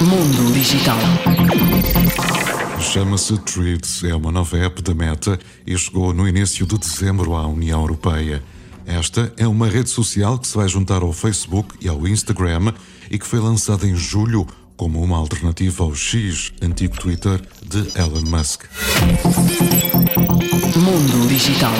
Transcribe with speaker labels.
Speaker 1: Mundo Digital.
Speaker 2: Chama-se Threads, é uma nova app da Meta e chegou no início de dezembro à União Europeia. Esta é uma rede social que se vai juntar ao Facebook e ao Instagram e que foi lançada em julho como uma alternativa ao X, antigo Twitter, de Elon Musk.
Speaker 1: Mundo Digital.